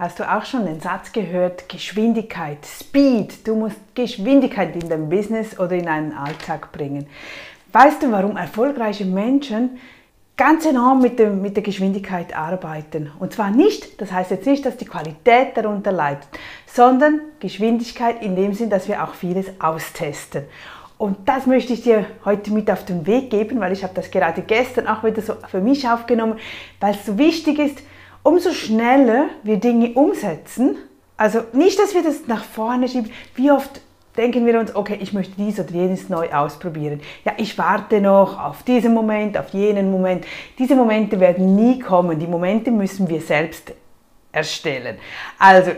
Hast du auch schon den Satz gehört, Geschwindigkeit, Speed, du musst Geschwindigkeit in dein Business oder in einen Alltag bringen. Weißt du, warum erfolgreiche Menschen ganz enorm mit, dem, mit der Geschwindigkeit arbeiten? Und zwar nicht, das heißt jetzt nicht, dass die Qualität darunter leidet, sondern Geschwindigkeit in dem Sinn, dass wir auch vieles austesten. Und das möchte ich dir heute mit auf den Weg geben, weil ich habe das gerade gestern auch wieder so für mich aufgenommen, weil es so wichtig ist, umso schneller wir Dinge umsetzen, also nicht, dass wir das nach vorne schieben, wie oft denken wir uns, okay, ich möchte dies oder jenes neu ausprobieren. Ja, ich warte noch auf diesen Moment, auf jenen Moment. Diese Momente werden nie kommen. Die Momente müssen wir selbst erstellen. Also,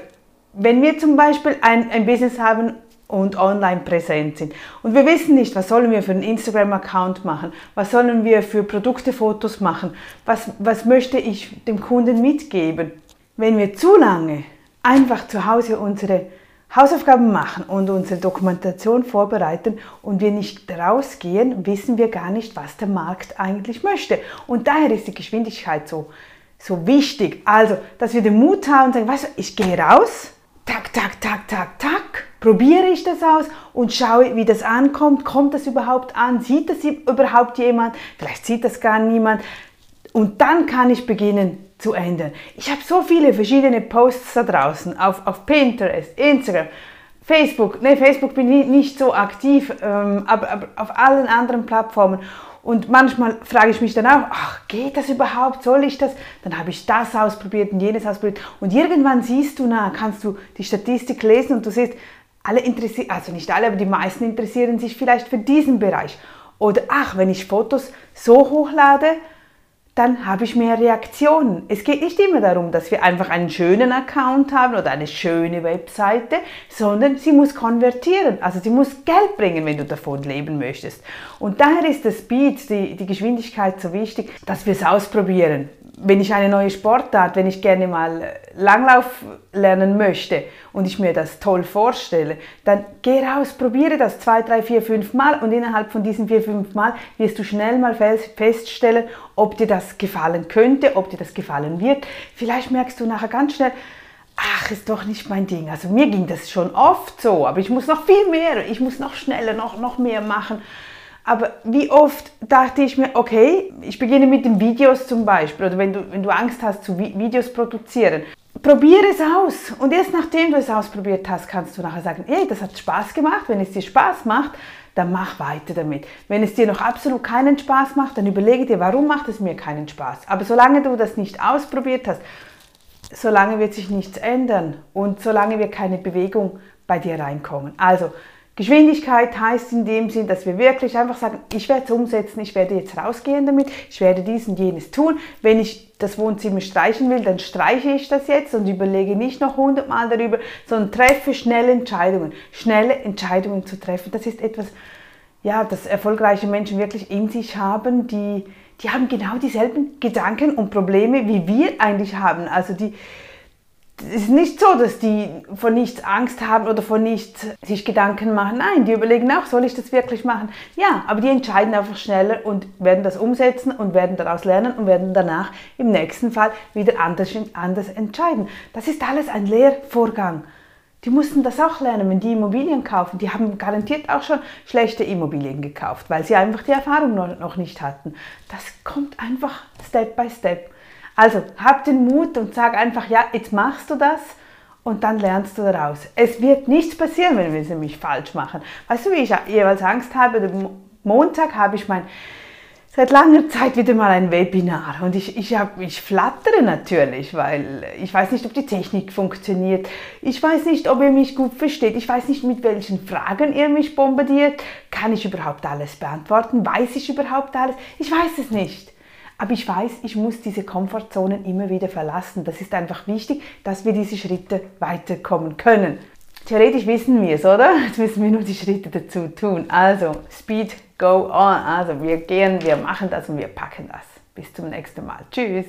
wenn wir zum Beispiel ein, ein Business haben und online präsent sind. Und wir wissen nicht, was sollen wir für einen Instagram-Account machen, was sollen wir für Produktefotos machen, was, was möchte ich dem Kunden mitgeben. Wenn wir zu lange einfach zu Hause unsere Hausaufgaben machen und unsere Dokumentation vorbereiten und wir nicht rausgehen, wissen wir gar nicht, was der Markt eigentlich möchte. Und daher ist die Geschwindigkeit so, so wichtig. Also, dass wir den Mut haben und sagen, weißt du, ich gehe raus, tak, tak, tak, tak, probiere ich das aus und schaue, wie das ankommt. Kommt das überhaupt an? Sieht das überhaupt jemand? Vielleicht sieht das gar niemand. Und dann kann ich beginnen zu ändern. Ich habe so viele verschiedene Posts da draußen auf, auf Pinterest, Instagram, Facebook. Ne, Facebook bin ich nicht so aktiv, ähm, aber, aber auf allen anderen Plattformen. Und manchmal frage ich mich dann auch, ach, geht das überhaupt? Soll ich das? Dann habe ich das ausprobiert und jenes ausprobiert. Und irgendwann siehst du, na, kannst du die Statistik lesen und du siehst, alle interessieren, also nicht alle, aber die meisten interessieren sich vielleicht für diesen Bereich. Oder ach, wenn ich Fotos so hochlade, dann habe ich mehr Reaktionen. Es geht nicht immer darum, dass wir einfach einen schönen Account haben oder eine schöne Webseite, sondern sie muss konvertieren. Also sie muss Geld bringen, wenn du davon leben möchtest. Und daher ist der Speed, die, die Geschwindigkeit so wichtig, dass wir es ausprobieren wenn ich eine neue Sportart, wenn ich gerne mal Langlauf lernen möchte und ich mir das toll vorstelle, dann geh raus, probiere das zwei, drei, vier, fünf Mal und innerhalb von diesen vier, fünf Mal wirst du schnell mal feststellen, ob dir das gefallen könnte, ob dir das gefallen wird. Vielleicht merkst du nachher ganz schnell, ach, ist doch nicht mein Ding. Also mir ging das schon oft so, aber ich muss noch viel mehr, ich muss noch schneller, noch, noch mehr machen. Aber wie oft dachte ich mir, okay, ich beginne mit den Videos zum Beispiel, oder wenn du, wenn du Angst hast zu Videos produzieren, probiere es aus. Und erst nachdem du es ausprobiert hast, kannst du nachher sagen, hey, das hat Spaß gemacht. Wenn es dir Spaß macht, dann mach weiter damit. Wenn es dir noch absolut keinen Spaß macht, dann überlege dir, warum macht es mir keinen Spaß. Aber solange du das nicht ausprobiert hast, solange wird sich nichts ändern und solange wir keine Bewegung bei dir reinkommen. Also Geschwindigkeit heißt in dem Sinn, dass wir wirklich einfach sagen, ich werde es umsetzen, ich werde jetzt rausgehen damit, ich werde dies und jenes tun. Wenn ich das Wohnzimmer streichen will, dann streiche ich das jetzt und überlege nicht noch hundertmal darüber, sondern treffe schnelle Entscheidungen. Schnelle Entscheidungen zu treffen, das ist etwas, ja, das erfolgreiche Menschen wirklich in sich haben, die, die haben genau dieselben Gedanken und Probleme, wie wir eigentlich haben. Also die, es ist nicht so, dass die von nichts Angst haben oder von nichts sich Gedanken machen. Nein, die überlegen auch, soll ich das wirklich machen? Ja, aber die entscheiden einfach schneller und werden das umsetzen und werden daraus lernen und werden danach im nächsten Fall wieder anders, anders entscheiden. Das ist alles ein Lehrvorgang. Die mussten das auch lernen, wenn die Immobilien kaufen. Die haben garantiert auch schon schlechte Immobilien gekauft, weil sie einfach die Erfahrung noch nicht hatten. Das kommt einfach Step by Step. Also hab den Mut und sag einfach, ja, jetzt machst du das und dann lernst du daraus. Es wird nichts passieren, wenn wir es nämlich falsch machen. Weißt du, wie ich jeweils Angst habe? Montag habe ich mein seit langer Zeit wieder mal ein Webinar und ich, ich, hab, ich flattere natürlich, weil ich weiß nicht, ob die Technik funktioniert. Ich weiß nicht, ob ihr mich gut versteht. Ich weiß nicht, mit welchen Fragen ihr mich bombardiert. Kann ich überhaupt alles beantworten? Weiß ich überhaupt alles? Ich weiß es nicht. Aber ich weiß, ich muss diese Komfortzonen immer wieder verlassen. Das ist einfach wichtig, dass wir diese Schritte weiterkommen können. Theoretisch wissen wir es, oder? Jetzt müssen wir nur die Schritte dazu tun. Also, Speed, go on. Also, wir gehen, wir machen das und wir packen das. Bis zum nächsten Mal. Tschüss.